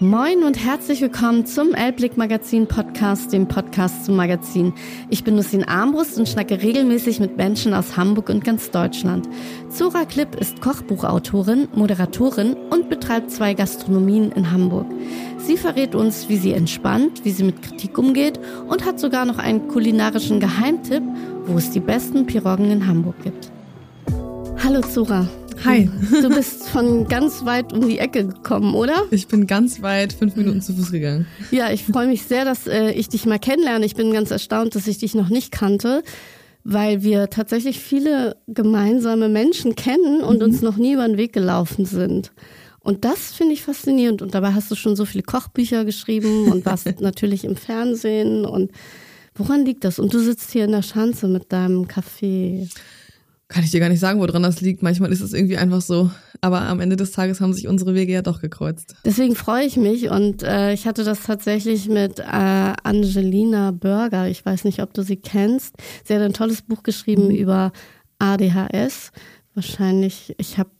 Moin und herzlich willkommen zum Elblick Magazin Podcast, dem Podcast zum Magazin. Ich bin Lucien Armbrust und schnacke regelmäßig mit Menschen aus Hamburg und ganz Deutschland. Zora Klipp ist Kochbuchautorin, Moderatorin und betreibt zwei Gastronomien in Hamburg. Sie verrät uns, wie sie entspannt, wie sie mit Kritik umgeht und hat sogar noch einen kulinarischen Geheimtipp, wo es die besten Piroggen in Hamburg gibt. Hallo Zora. Hi. Du bist von ganz weit um die Ecke gekommen, oder? Ich bin ganz weit fünf Minuten zu Fuß gegangen. Ja, ich freue mich sehr, dass äh, ich dich mal kennenlerne. Ich bin ganz erstaunt, dass ich dich noch nicht kannte, weil wir tatsächlich viele gemeinsame Menschen kennen und mhm. uns noch nie über den Weg gelaufen sind. Und das finde ich faszinierend. Und dabei hast du schon so viele Kochbücher geschrieben und warst natürlich im Fernsehen. Und woran liegt das? Und du sitzt hier in der Schanze mit deinem Kaffee. Kann ich dir gar nicht sagen, woran das liegt. Manchmal ist es irgendwie einfach so. Aber am Ende des Tages haben sich unsere Wege ja doch gekreuzt. Deswegen freue ich mich und äh, ich hatte das tatsächlich mit äh, Angelina Burger. Ich weiß nicht, ob du sie kennst. Sie hat ein tolles Buch geschrieben mhm. über ADHS. Wahrscheinlich, ich habe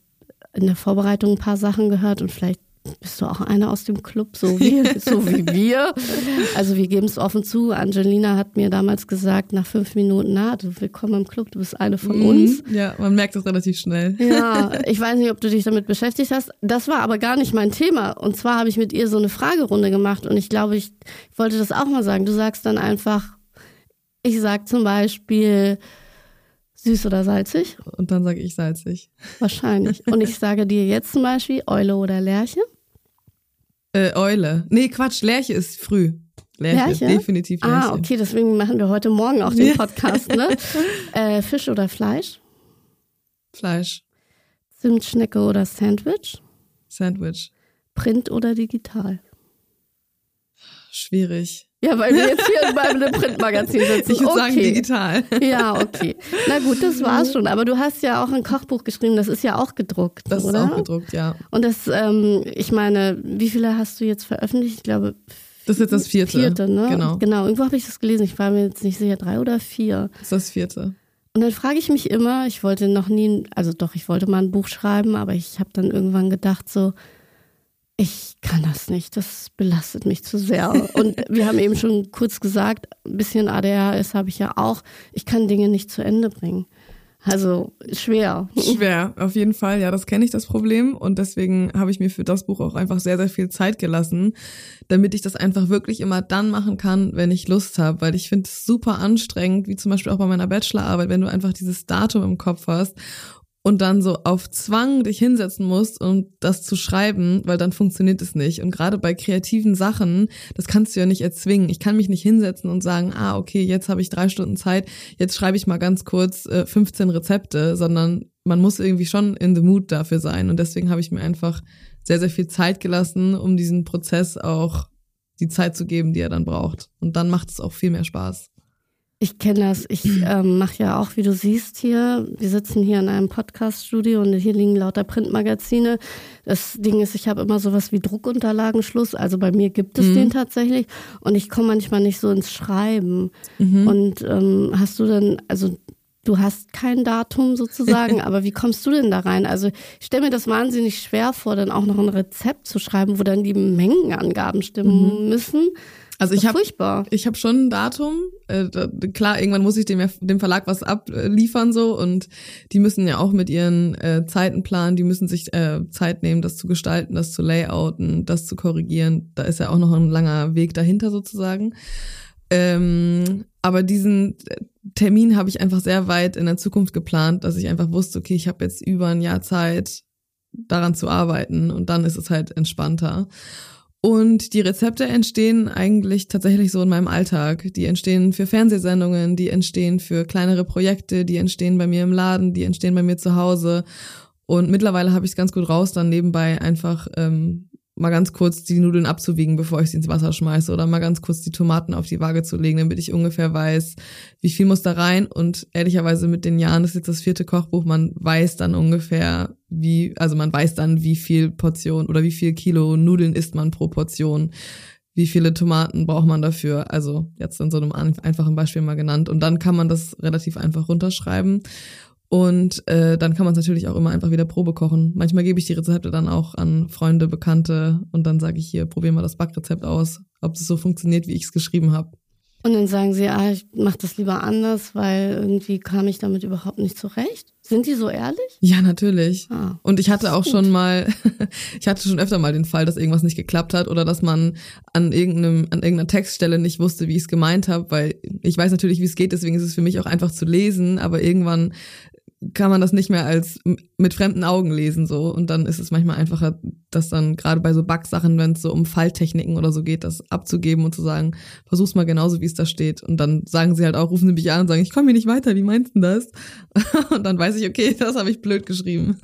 in der Vorbereitung ein paar Sachen gehört und vielleicht bist du auch einer aus dem Club, so wie, so wie wir. Also wir geben es offen zu. Angelina hat mir damals gesagt, nach fünf Minuten, na, du willkommen im Club, du bist eine von mhm. uns. Ja, man merkt das relativ schnell. Ja, ich weiß nicht, ob du dich damit beschäftigt hast. Das war aber gar nicht mein Thema. Und zwar habe ich mit ihr so eine Fragerunde gemacht und ich glaube, ich wollte das auch mal sagen. Du sagst dann einfach, ich sag zum Beispiel, Süß oder salzig? Und dann sage ich salzig. Wahrscheinlich. Und ich sage dir jetzt zum Beispiel Eule oder Lerche? Äh, Eule. Nee, Quatsch, Lerche ist früh. Lerche, Lerche? definitiv Lerche. Ah, okay, deswegen machen wir heute Morgen auch den Podcast, ne? äh, Fisch oder Fleisch? Fleisch. Zimtschnecke oder Sandwich? Sandwich. Print oder digital? Schwierig. Ja, weil wir jetzt hier bei einem Printmagazin sitzen. Ich würde okay. sagen digital. Ja, okay. Na gut, das war's schon. Aber du hast ja auch ein Kochbuch geschrieben, das ist ja auch gedruckt, Das oder? ist auch gedruckt, ja. Und das, ähm, ich meine, wie viele hast du jetzt veröffentlicht? Ich glaube, das ist jetzt das vierte. Vierte, ne? Genau. Genau, irgendwo habe ich das gelesen. Ich war mir jetzt nicht sicher, drei oder vier. Das ist das vierte. Und dann frage ich mich immer, ich wollte noch nie, also doch, ich wollte mal ein Buch schreiben, aber ich habe dann irgendwann gedacht so, ich kann das nicht, das belastet mich zu sehr. Und wir haben eben schon kurz gesagt, ein bisschen ADHS habe ich ja auch. Ich kann Dinge nicht zu Ende bringen. Also schwer. Schwer, auf jeden Fall. Ja, das kenne ich, das Problem. Und deswegen habe ich mir für das Buch auch einfach sehr, sehr viel Zeit gelassen, damit ich das einfach wirklich immer dann machen kann, wenn ich Lust habe. Weil ich finde es super anstrengend, wie zum Beispiel auch bei meiner Bachelorarbeit, wenn du einfach dieses Datum im Kopf hast und dann so auf Zwang dich hinsetzen musst, um das zu schreiben, weil dann funktioniert es nicht. Und gerade bei kreativen Sachen, das kannst du ja nicht erzwingen. Ich kann mich nicht hinsetzen und sagen, ah, okay, jetzt habe ich drei Stunden Zeit, jetzt schreibe ich mal ganz kurz äh, 15 Rezepte, sondern man muss irgendwie schon in the mood dafür sein. Und deswegen habe ich mir einfach sehr, sehr viel Zeit gelassen, um diesen Prozess auch die Zeit zu geben, die er dann braucht. Und dann macht es auch viel mehr Spaß. Ich kenne das. Ich ähm, mache ja auch, wie du siehst hier, wir sitzen hier in einem Podcast-Studio und hier liegen lauter Printmagazine. Das Ding ist, ich habe immer sowas wie Druckunterlagenschluss. Also bei mir gibt es mhm. den tatsächlich. Und ich komme manchmal nicht so ins Schreiben. Mhm. Und ähm, hast du denn, also du hast kein Datum sozusagen, aber wie kommst du denn da rein? Also ich stelle mir das wahnsinnig schwer vor, dann auch noch ein Rezept zu schreiben, wo dann die Mengenangaben stimmen mhm. müssen. Also ich habe ich habe schon ein Datum. Äh, da, klar, irgendwann muss ich dem, dem Verlag was abliefern so und die müssen ja auch mit ihren äh, Zeiten planen. Die müssen sich äh, Zeit nehmen, das zu gestalten, das zu layouten, das zu korrigieren. Da ist ja auch noch ein langer Weg dahinter sozusagen. Ähm, aber diesen Termin habe ich einfach sehr weit in der Zukunft geplant, dass ich einfach wusste, okay, ich habe jetzt über ein Jahr Zeit, daran zu arbeiten und dann ist es halt entspannter. Und die Rezepte entstehen eigentlich tatsächlich so in meinem Alltag. Die entstehen für Fernsehsendungen, die entstehen für kleinere Projekte, die entstehen bei mir im Laden, die entstehen bei mir zu Hause. Und mittlerweile habe ich es ganz gut raus, dann nebenbei einfach ähm, mal ganz kurz die Nudeln abzuwiegen, bevor ich sie ins Wasser schmeiße oder mal ganz kurz die Tomaten auf die Waage zu legen, damit ich ungefähr weiß, wie viel muss da rein und ehrlicherweise mit den Jahren, ist jetzt das vierte Kochbuch, man weiß dann ungefähr, wie, also man weiß dann, wie viel Portion oder wie viel Kilo Nudeln isst man pro Portion wie viele Tomaten braucht man dafür? Also jetzt in so einem einfachen Beispiel mal genannt. Und dann kann man das relativ einfach runterschreiben. Und äh, dann kann man es natürlich auch immer einfach wieder Probe kochen. Manchmal gebe ich die Rezepte dann auch an Freunde, Bekannte und dann sage ich hier, probier mal das Backrezept aus, ob es so funktioniert, wie ich es geschrieben habe. Und dann sagen sie, ah, ich mache das lieber anders, weil irgendwie kam ich damit überhaupt nicht zurecht. Sind die so ehrlich? Ja, natürlich. Ah, und ich hatte auch gut. schon mal, ich hatte schon öfter mal den Fall, dass irgendwas nicht geklappt hat oder dass man an irgendeinem, an irgendeiner Textstelle nicht wusste, wie ich es gemeint habe, weil ich weiß natürlich, wie es geht, deswegen ist es für mich auch einfach zu lesen, aber irgendwann kann man das nicht mehr als mit fremden Augen lesen so und dann ist es manchmal einfacher, das dann gerade bei so Backsachen, wenn es so um Falltechniken oder so geht, das abzugeben und zu sagen, versuch's mal genauso, wie es da steht und dann sagen sie halt auch, rufen sie mich an und sagen, ich komme hier nicht weiter, wie meinst du das? und dann weiß ich, okay, das habe ich blöd geschrieben.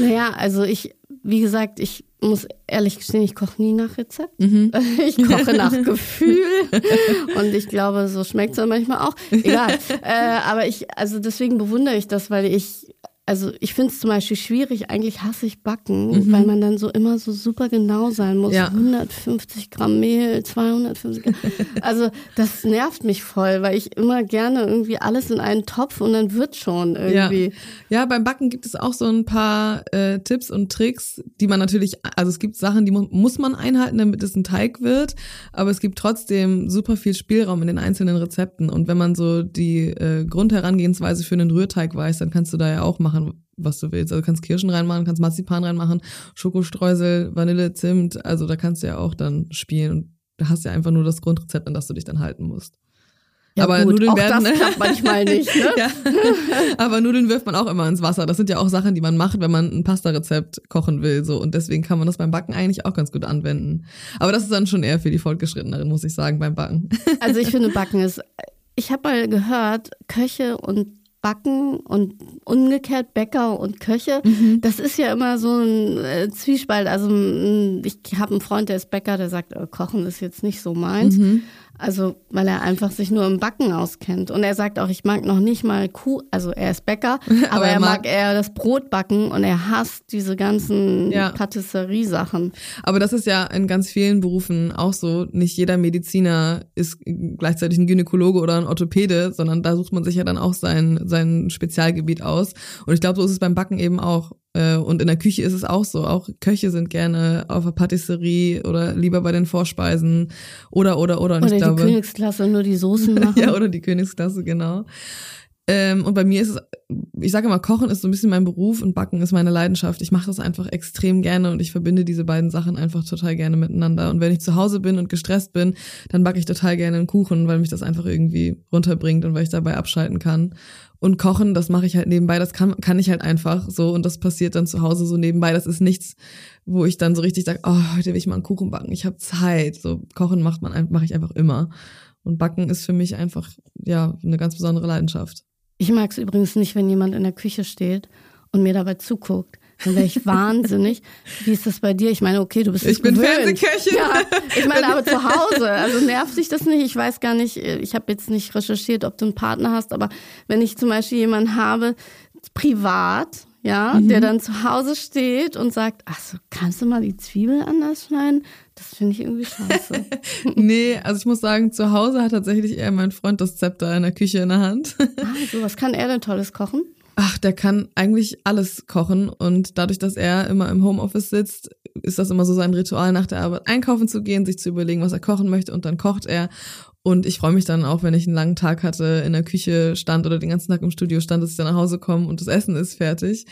Naja, also ich, wie gesagt, ich muss ehrlich gestehen, ich koche nie nach Rezept. Mhm. Ich koche nach Gefühl. Und ich glaube, so schmeckt es manchmal auch. Egal. äh, aber ich, also deswegen bewundere ich das, weil ich also ich finde es zum Beispiel schwierig, eigentlich hasse ich Backen, mhm. weil man dann so immer so super genau sein muss. Ja. 150 Gramm Mehl, 250 Gramm. Also das nervt mich voll, weil ich immer gerne irgendwie alles in einen Topf und dann wird schon irgendwie. Ja, ja beim Backen gibt es auch so ein paar äh, Tipps und Tricks, die man natürlich, also es gibt Sachen, die mu muss man einhalten, damit es ein Teig wird, aber es gibt trotzdem super viel Spielraum in den einzelnen Rezepten und wenn man so die äh, Grundherangehensweise für einen Rührteig weiß, dann kannst du da ja auch machen machen, was du willst. Also du kannst Kirschen reinmachen, kannst Marzipan reinmachen, Schokostreusel, Vanille, Zimt. Also da kannst du ja auch dann spielen und du hast ja einfach nur das Grundrezept, an das du dich dann halten musst. Ja, aber gut, Nudeln auch werden, das klappt manchmal nicht. Ne? ja. Aber Nudeln wirft man auch immer ins Wasser. Das sind ja auch Sachen, die man macht, wenn man ein Pasta-Rezept kochen will. So und deswegen kann man das beim Backen eigentlich auch ganz gut anwenden. Aber das ist dann schon eher für die Fortgeschritteneren, muss ich sagen, beim Backen. Also ich finde Backen ist. Ich habe mal gehört, Köche und Backen und umgekehrt Bäcker und Köche. Mhm. Das ist ja immer so ein äh, Zwiespalt. Also ich habe einen Freund, der ist Bäcker, der sagt, äh, Kochen ist jetzt nicht so meins. Mhm. Also, weil er einfach sich nur im Backen auskennt. Und er sagt auch, ich mag noch nicht mal Kuh, also er ist Bäcker, aber, aber er mag, mag eher das Brot backen und er hasst diese ganzen ja. Patisserie-Sachen. Aber das ist ja in ganz vielen Berufen auch so. Nicht jeder Mediziner ist gleichzeitig ein Gynäkologe oder ein Orthopäde, sondern da sucht man sich ja dann auch sein, sein Spezialgebiet aus. Und ich glaube, so ist es beim Backen eben auch. Äh, und in der Küche ist es auch so. Auch Köche sind gerne auf der Patisserie oder lieber bei den Vorspeisen oder, oder, oder. Und oder ich die glaube, Königsklasse, nur die Soßen machen. ja, oder die Königsklasse, genau. Ähm, und bei mir ist es, ich sage immer, Kochen ist so ein bisschen mein Beruf und Backen ist meine Leidenschaft. Ich mache das einfach extrem gerne und ich verbinde diese beiden Sachen einfach total gerne miteinander. Und wenn ich zu Hause bin und gestresst bin, dann backe ich total gerne einen Kuchen, weil mich das einfach irgendwie runterbringt und weil ich dabei abschalten kann. Und kochen, das mache ich halt nebenbei, das kann, kann ich halt einfach so und das passiert dann zu Hause so nebenbei. Das ist nichts, wo ich dann so richtig sage, oh, heute will ich mal einen Kuchen backen, ich habe Zeit. So kochen macht man mache ich einfach immer. Und Backen ist für mich einfach ja eine ganz besondere Leidenschaft. Ich mag es übrigens nicht, wenn jemand in der Küche steht und mir dabei zuguckt. Dann wäre ich wahnsinnig. Wie ist das bei dir? Ich meine, okay, du bist Ich bin Fernsehköchin. Ja, ich meine, aber zu Hause. Also nervt dich das nicht? Ich weiß gar nicht, ich habe jetzt nicht recherchiert, ob du einen Partner hast, aber wenn ich zum Beispiel jemanden habe, privat, ja, mhm. der dann zu Hause steht und sagt, ach so, kannst du mal die Zwiebel anders schneiden? Das finde ich irgendwie scheiße. nee, also ich muss sagen, zu Hause hat tatsächlich eher mein Freund das Zepter in der Küche in der Hand. ah, so, was kann er denn Tolles kochen? Ach, der kann eigentlich alles kochen und dadurch, dass er immer im Homeoffice sitzt, ist das immer so sein Ritual nach der Arbeit einkaufen zu gehen, sich zu überlegen, was er kochen möchte und dann kocht er und ich freue mich dann auch, wenn ich einen langen Tag hatte, in der Küche stand oder den ganzen Tag im Studio stand, dass ich dann nach Hause komme und das Essen ist fertig.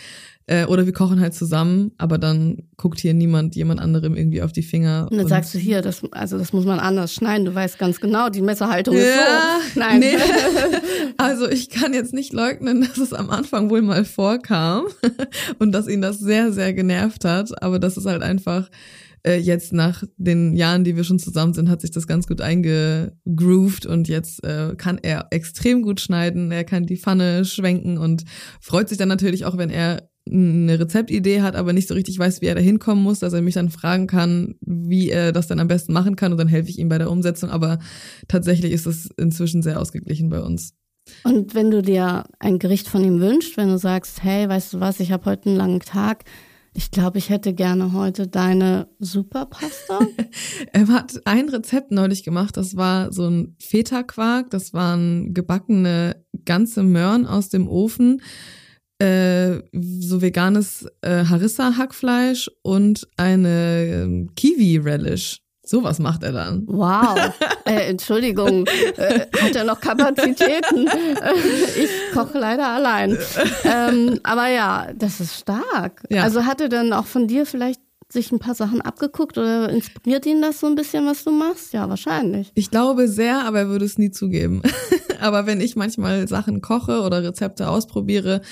Äh, oder wir kochen halt zusammen, aber dann guckt hier niemand jemand anderem irgendwie auf die Finger. Und dann und sagst du hier, das, also das muss man anders schneiden. Du weißt ganz genau, die Messerhaltung ja, ist so. Nein. Nee. Also ich kann jetzt nicht leugnen, dass es am Anfang wohl mal vorkam und dass ihn das sehr, sehr genervt hat. Aber das ist halt einfach äh, jetzt nach den Jahren, die wir schon zusammen sind, hat sich das ganz gut eingegroovt und jetzt äh, kann er extrem gut schneiden. Er kann die Pfanne schwenken und freut sich dann natürlich auch, wenn er eine Rezeptidee hat, aber nicht so richtig weiß, wie er da hinkommen muss, dass er mich dann fragen kann, wie er das dann am besten machen kann und dann helfe ich ihm bei der Umsetzung. Aber tatsächlich ist es inzwischen sehr ausgeglichen bei uns. Und wenn du dir ein Gericht von ihm wünschst, wenn du sagst, hey, weißt du was, ich habe heute einen langen Tag, ich glaube, ich hätte gerne heute deine Superpasta. er hat ein Rezept neulich gemacht, das war so ein Feta-Quark, das waren gebackene ganze Möhren aus dem Ofen äh, so veganes äh, Harissa-Hackfleisch und eine ähm, Kiwi-Relish. Sowas macht er dann. Wow. Äh, Entschuldigung, äh, hat er noch Kapazitäten? ich koche leider allein. Ähm, aber ja, das ist stark. Ja. Also hat er dann auch von dir vielleicht sich ein paar Sachen abgeguckt oder inspiriert ihn das so ein bisschen, was du machst? Ja, wahrscheinlich. Ich glaube sehr, aber er würde es nie zugeben. aber wenn ich manchmal Sachen koche oder Rezepte ausprobiere,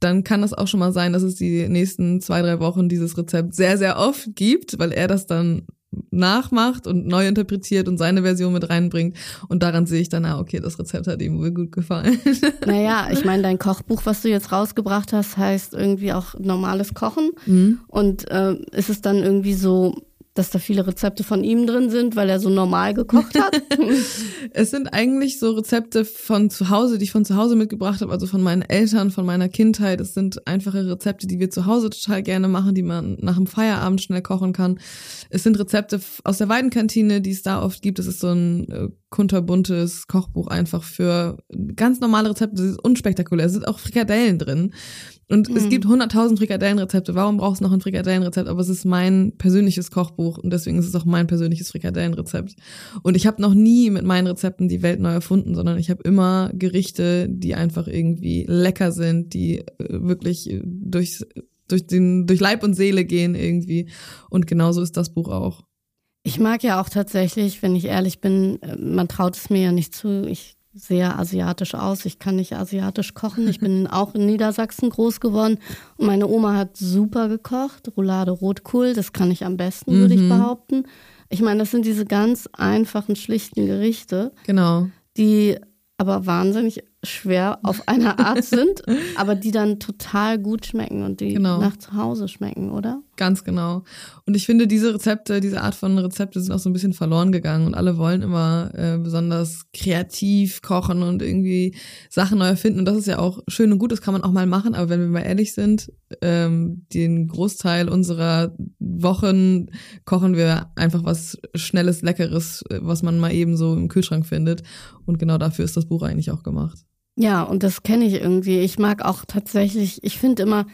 dann kann das auch schon mal sein, dass es die nächsten zwei, drei Wochen dieses Rezept sehr, sehr oft gibt, weil er das dann nachmacht und neu interpretiert und seine Version mit reinbringt. Und daran sehe ich dann, ah, okay, das Rezept hat ihm wohl gut gefallen. Naja, ich meine, dein Kochbuch, was du jetzt rausgebracht hast, heißt irgendwie auch normales Kochen. Mhm. Und äh, ist es dann irgendwie so dass da viele Rezepte von ihm drin sind, weil er so normal gekocht hat? es sind eigentlich so Rezepte von zu Hause, die ich von zu Hause mitgebracht habe, also von meinen Eltern, von meiner Kindheit. Es sind einfache Rezepte, die wir zu Hause total gerne machen, die man nach dem Feierabend schnell kochen kann. Es sind Rezepte aus der Weidenkantine, die es da oft gibt. Es ist so ein äh, kunterbuntes Kochbuch einfach für ganz normale Rezepte. Das ist unspektakulär. Es sind auch Frikadellen drin. Und mhm. es gibt 100.000 Frikadellenrezepte. Warum brauchst du noch ein Frikadellenrezept? Aber es ist mein persönliches Kochbuch und deswegen ist es auch mein persönliches Frikadellenrezept. Und ich habe noch nie mit meinen Rezepten die Welt neu erfunden, sondern ich habe immer Gerichte, die einfach irgendwie lecker sind, die äh, wirklich durchs, durch, den, durch Leib und Seele gehen irgendwie. Und genauso ist das Buch auch. Ich mag ja auch tatsächlich, wenn ich ehrlich bin, äh, man traut es mir ja nicht zu. Ich sehr asiatisch aus. Ich kann nicht asiatisch kochen. Ich bin auch in Niedersachsen groß geworden und meine Oma hat super gekocht. Roulade Rotkohl, das kann ich am besten, würde ich mhm. behaupten. Ich meine, das sind diese ganz einfachen, schlichten Gerichte. Genau. Die aber wahnsinnig schwer auf eine Art sind, aber die dann total gut schmecken und die genau. nach zu Hause schmecken, oder? Ganz genau. Und ich finde, diese Rezepte, diese Art von Rezepte sind auch so ein bisschen verloren gegangen und alle wollen immer äh, besonders kreativ kochen und irgendwie Sachen neu erfinden. Und das ist ja auch schön und gut, das kann man auch mal machen, aber wenn wir mal ehrlich sind, ähm, den Großteil unserer Wochen kochen wir einfach was Schnelles, Leckeres, was man mal eben so im Kühlschrank findet. Und genau dafür ist das Buch eigentlich auch gemacht. Ja, und das kenne ich irgendwie. Ich mag auch tatsächlich, ich finde immer,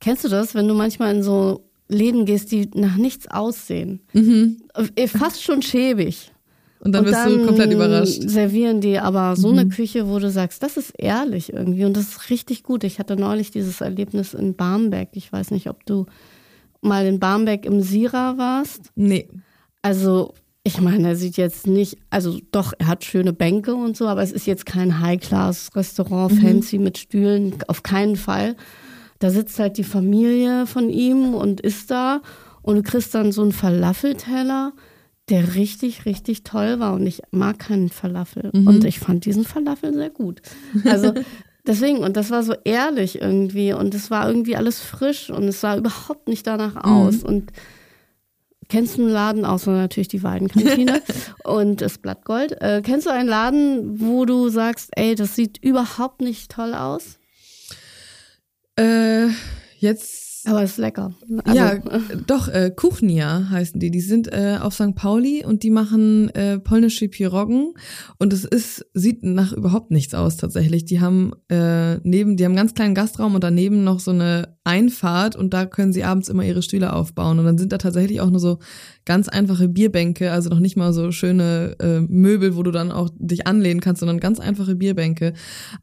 kennst du das, wenn du manchmal in so Läden gehst, die nach nichts aussehen? Mhm. Äh, fast schon schäbig. Und dann und bist dann du komplett überrascht. Servieren die aber so mhm. eine Küche, wo du sagst, das ist ehrlich irgendwie und das ist richtig gut. Ich hatte neulich dieses Erlebnis in Barmbek. Ich weiß nicht, ob du mal in Barmbek im Sira warst. Nee. Also ich meine, er sieht jetzt nicht, also doch, er hat schöne Bänke und so, aber es ist jetzt kein High-Class-Restaurant, mhm. fancy mit Stühlen, auf keinen Fall. Da sitzt halt die Familie von ihm und isst da und du kriegst dann so einen Falafelteller, der richtig, richtig toll war und ich mag keinen Falafel mhm. und ich fand diesen Falafel sehr gut. Also deswegen, und das war so ehrlich irgendwie und es war irgendwie alles frisch und es sah überhaupt nicht danach mhm. aus mhm. und Kennst du einen Laden, außer natürlich die Weidenkantine und das Blattgold? Äh, kennst du einen Laden, wo du sagst, ey, das sieht überhaupt nicht toll aus? Äh, jetzt aber ist lecker. Also, ja, doch, äh, Kuchnia heißen die. Die sind äh, auf St. Pauli und die machen äh, polnische Piroggen. Und es ist, sieht nach überhaupt nichts aus tatsächlich. Die haben äh, neben, die haben einen ganz kleinen Gastraum und daneben noch so eine Einfahrt und da können sie abends immer ihre Stühle aufbauen. Und dann sind da tatsächlich auch nur so ganz einfache Bierbänke, also noch nicht mal so schöne äh, Möbel, wo du dann auch dich anlehnen kannst, sondern ganz einfache Bierbänke.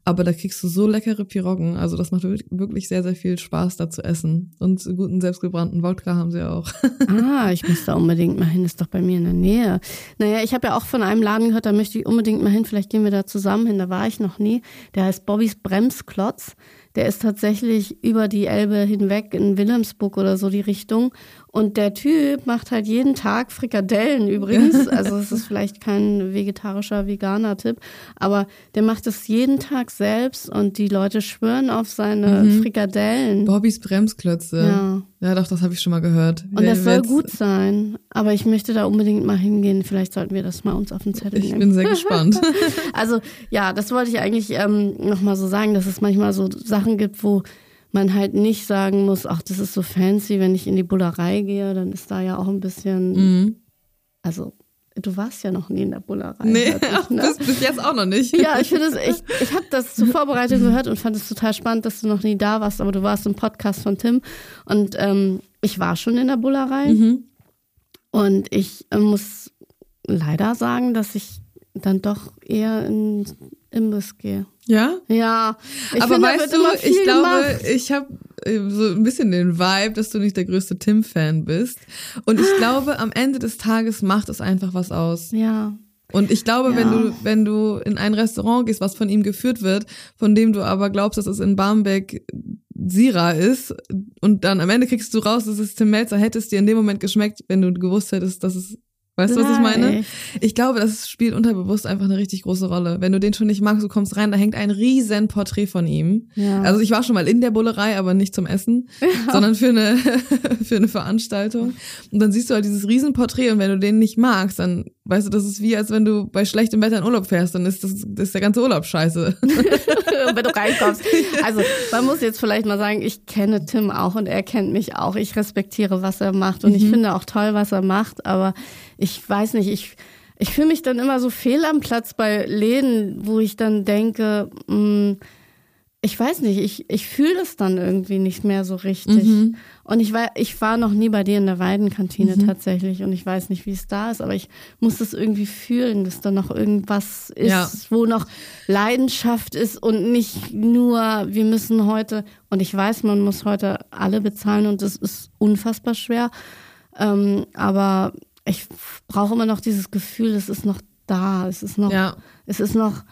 Aber da kriegst du so leckere Piroggen. Also das macht wirklich sehr, sehr viel Spaß, da zu essen. Und guten selbstgebrannten Wodka haben sie auch. ah, ich muss da unbedingt mal hin, ist doch bei mir in der Nähe. Naja, ich habe ja auch von einem Laden gehört, da möchte ich unbedingt mal hin. Vielleicht gehen wir da zusammen hin, da war ich noch nie. Der heißt Bobbys Bremsklotz. Der ist tatsächlich über die Elbe hinweg in Wilhelmsburg oder so die Richtung. Und der Typ macht halt jeden Tag Frikadellen übrigens. Also es ist vielleicht kein vegetarischer, veganer Tipp, aber der macht es jeden Tag selbst und die Leute schwören auf seine mhm. Frikadellen. Bobbys Bremsklötze. Ja. Ja, doch, das habe ich schon mal gehört. Und das soll gut sein. Aber ich möchte da unbedingt mal hingehen. Vielleicht sollten wir das mal uns auf den Zettel nehmen. Ich bin sehr gespannt. also ja, das wollte ich eigentlich ähm, nochmal so sagen, dass es manchmal so Sachen gibt, wo man halt nicht sagen muss, ach, das ist so fancy, wenn ich in die Bullerei gehe, dann ist da ja auch ein bisschen, mhm. also du warst ja noch nie in der Bullerei. Nee, ich, ne? bis, bis jetzt auch noch nicht. Ja, ich finde es, ich, ich habe das zur Vorbereitung gehört und fand es total spannend, dass du noch nie da warst, aber du warst im Podcast von Tim und ähm, ich war schon in der Bullerei mhm. und ich äh, muss leider sagen, dass ich dann doch eher in Imbiss gehe. Ja? Ja. Ich Aber finde, weißt du, ich glaube, gemacht. ich habe äh, so ein bisschen den Vibe, dass du nicht der größte Tim-Fan bist. Und ich glaube, am Ende des Tages macht es einfach was aus. Ja. Und ich glaube, ja. wenn du, wenn du in ein Restaurant gehst, was von ihm geführt wird, von dem du aber glaubst, dass es in Barmbek Sira ist, und dann am Ende kriegst du raus, dass es Tim Melzer, hätte es dir in dem Moment geschmeckt, wenn du gewusst hättest, dass es Weißt du, was ich meine? Ich glaube, das spielt unterbewusst einfach eine richtig große Rolle. Wenn du den schon nicht magst, du kommst rein, da hängt ein riesen Porträt von ihm. Ja. Also ich war schon mal in der Bullerei, aber nicht zum Essen, ja. sondern für eine, für eine Veranstaltung. Und dann siehst du halt dieses riesen Porträt und wenn du den nicht magst, dann weißt du, das ist wie, als wenn du bei schlechtem Wetter in Urlaub fährst, dann ist das, das ist der ganze Urlaub scheiße. wenn du reinkommst. Also man muss jetzt vielleicht mal sagen, ich kenne Tim auch und er kennt mich auch. Ich respektiere, was er macht und mhm. ich finde auch toll, was er macht, aber ich weiß nicht, ich, ich fühle mich dann immer so fehl am Platz bei Läden, wo ich dann denke, mh, mm, ich weiß nicht, ich, ich fühle das dann irgendwie nicht mehr so richtig. Mhm. Und ich war, ich war noch nie bei dir in der Weidenkantine mhm. tatsächlich und ich weiß nicht, wie es da ist, aber ich muss das irgendwie fühlen, dass da noch irgendwas ist, ja. wo noch Leidenschaft ist und nicht nur, wir müssen heute, und ich weiß, man muss heute alle bezahlen und das ist unfassbar schwer. Ähm, aber ich brauche immer noch dieses Gefühl, es ist noch da, es ist noch, ja. es ist noch,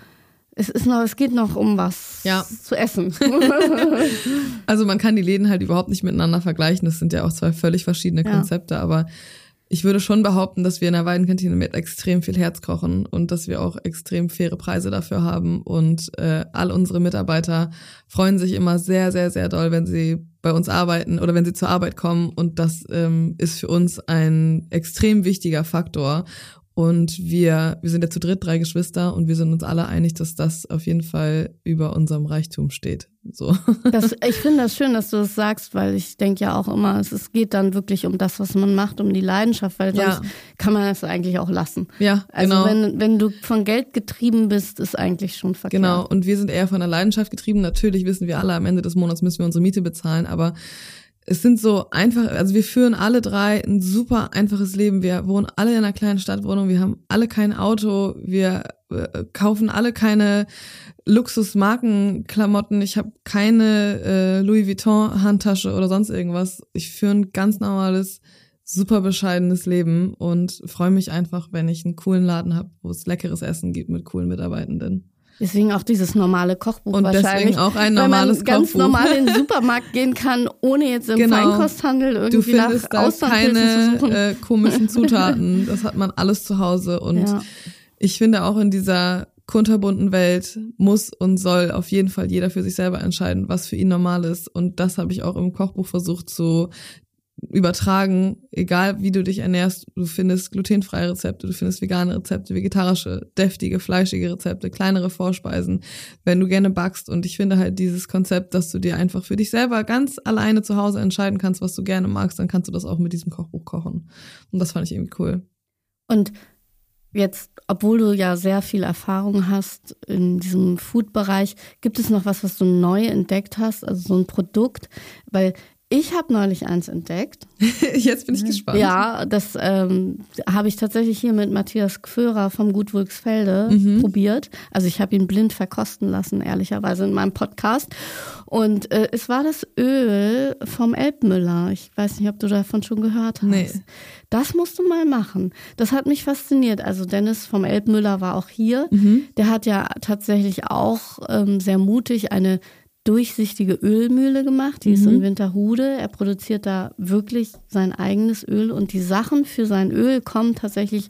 es ist noch, es geht noch um was ja. zu essen. also man kann die Läden halt überhaupt nicht miteinander vergleichen. Das sind ja auch zwei völlig verschiedene Konzepte, ja. aber ich würde schon behaupten, dass wir in der Weidenkantine mit extrem viel Herz kochen und dass wir auch extrem faire Preise dafür haben. Und äh, all unsere Mitarbeiter freuen sich immer sehr, sehr, sehr doll, wenn sie bei uns arbeiten oder wenn sie zur Arbeit kommen. Und das ähm, ist für uns ein extrem wichtiger Faktor. Und wir, wir sind ja zu dritt, drei Geschwister und wir sind uns alle einig, dass das auf jeden Fall über unserem Reichtum steht. So. Das, ich finde das schön, dass du das sagst, weil ich denke ja auch immer, es, es geht dann wirklich um das, was man macht, um die Leidenschaft, weil sonst ja. kann man das eigentlich auch lassen. Ja, also genau. wenn, wenn du von Geld getrieben bist, ist eigentlich schon verkehrt. Genau, und wir sind eher von der Leidenschaft getrieben. Natürlich wissen wir alle, am Ende des Monats müssen wir unsere Miete bezahlen, aber es sind so einfach, also wir führen alle drei ein super einfaches Leben. Wir wohnen alle in einer kleinen Stadtwohnung, wir haben alle kein Auto, wir äh, kaufen alle keine Luxusmarkenklamotten, ich habe keine äh, Louis Vuitton Handtasche oder sonst irgendwas. Ich führe ein ganz normales, super bescheidenes Leben und freue mich einfach, wenn ich einen coolen Laden habe, wo es leckeres Essen gibt mit coolen Mitarbeitenden. Deswegen auch dieses normale Kochbuch und wahrscheinlich. deswegen auch ein normales weil man ganz normal in den Supermarkt gehen kann, ohne jetzt im genau. Feinkosthandel irgendwie nach da keine äh, komischen Zutaten. Das hat man alles zu Hause und ja. ich finde auch in dieser kunterbunten Welt muss und soll auf jeden Fall jeder für sich selber entscheiden, was für ihn normal ist. Und das habe ich auch im Kochbuch versucht zu übertragen, egal wie du dich ernährst, du findest glutenfreie Rezepte, du findest vegane Rezepte, vegetarische, deftige, fleischige Rezepte, kleinere Vorspeisen, wenn du gerne backst. Und ich finde halt dieses Konzept, dass du dir einfach für dich selber ganz alleine zu Hause entscheiden kannst, was du gerne magst, dann kannst du das auch mit diesem Kochbuch kochen. Und das fand ich irgendwie cool. Und jetzt, obwohl du ja sehr viel Erfahrung hast in diesem Food-Bereich, gibt es noch was, was du neu entdeckt hast, also so ein Produkt? Weil ich habe neulich eins entdeckt. Jetzt bin ich gespannt. Ja, das ähm, habe ich tatsächlich hier mit Matthias Gförer vom Gut Wulksfelde mhm. probiert. Also ich habe ihn blind verkosten lassen, ehrlicherweise in meinem Podcast. Und äh, es war das Öl vom Elbmüller. Ich weiß nicht, ob du davon schon gehört hast. Nee. Das musst du mal machen. Das hat mich fasziniert. Also Dennis vom Elbmüller war auch hier. Mhm. Der hat ja tatsächlich auch ähm, sehr mutig eine durchsichtige Ölmühle gemacht, die mhm. ist in Mhm. Winterhude. Er produziert da wirklich sein eigenes Öl und die Sachen für sein Öl kommen tatsächlich,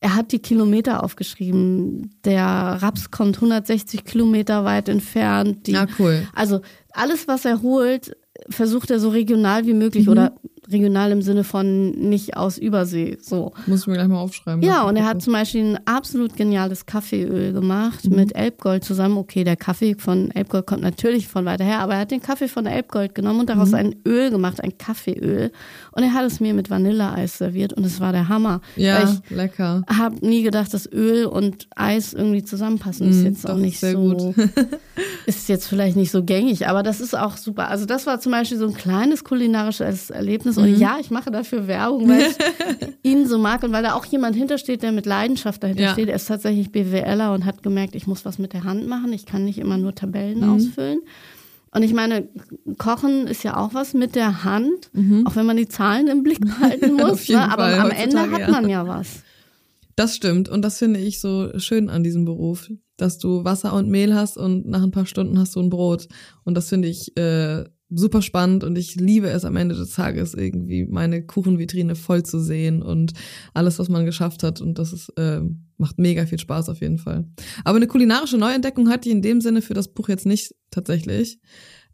er hat die Kilometer aufgeschrieben. Der Raps kommt 160 Kilometer weit entfernt. Die, Ja, cool. also alles, was er holt, versucht er so regional wie möglich Mhm. oder regional im Sinne von nicht aus Übersee. So. Muss ich mir gleich mal aufschreiben. Ja, und er hat zum Beispiel ein absolut geniales Kaffeeöl gemacht mit Elbgold zusammen. Okay, der Kaffee von Elbgold kommt natürlich von weiter her, aber er hat den Kaffee von Elbgold genommen und daraus ein Öl gemacht, ein Kaffeeöl. Und er hat es mir mit Vanilleeis serviert und es war der Hammer. Ja, ich lecker. habe nie gedacht, dass Öl und Eis irgendwie zusammenpassen. Ist Mm, jetzt auch nicht so, gut. ist jetzt vielleicht nicht so gängig, aber das ist auch super. Also das war zum Beispiel so ein kleines kulinarisches Erlebnis. Und Mhm. ja, ich mache dafür Werbung, weil ich ihn so mag und weil da auch jemand hintersteht, der mit Leidenschaft dahinter Ja. steht. Er ist tatsächlich BWLer und hat gemerkt, ich muss was mit der Hand machen. Ich kann nicht immer nur Tabellen Mhm. ausfüllen. Und ich meine, Kochen ist ja auch was mit der Hand, auch wenn man die Zahlen im Blick behalten muss. Mhm. Ne? Aber Fall, am Ende hat ja. man ja was. Das stimmt. Und das finde ich so schön an diesem Beruf, dass du Wasser und Mehl hast und nach ein paar Stunden hast du ein Brot. Und das finde ich äh, super spannend und ich liebe es am Ende des Tages irgendwie meine Kuchenvitrine voll zu sehen und alles, was man geschafft hat. Und das ist, äh, macht mega viel Spaß auf jeden Fall. Aber eine kulinarische Neuentdeckung hatte ich in dem Sinne für das Buch jetzt nicht tatsächlich.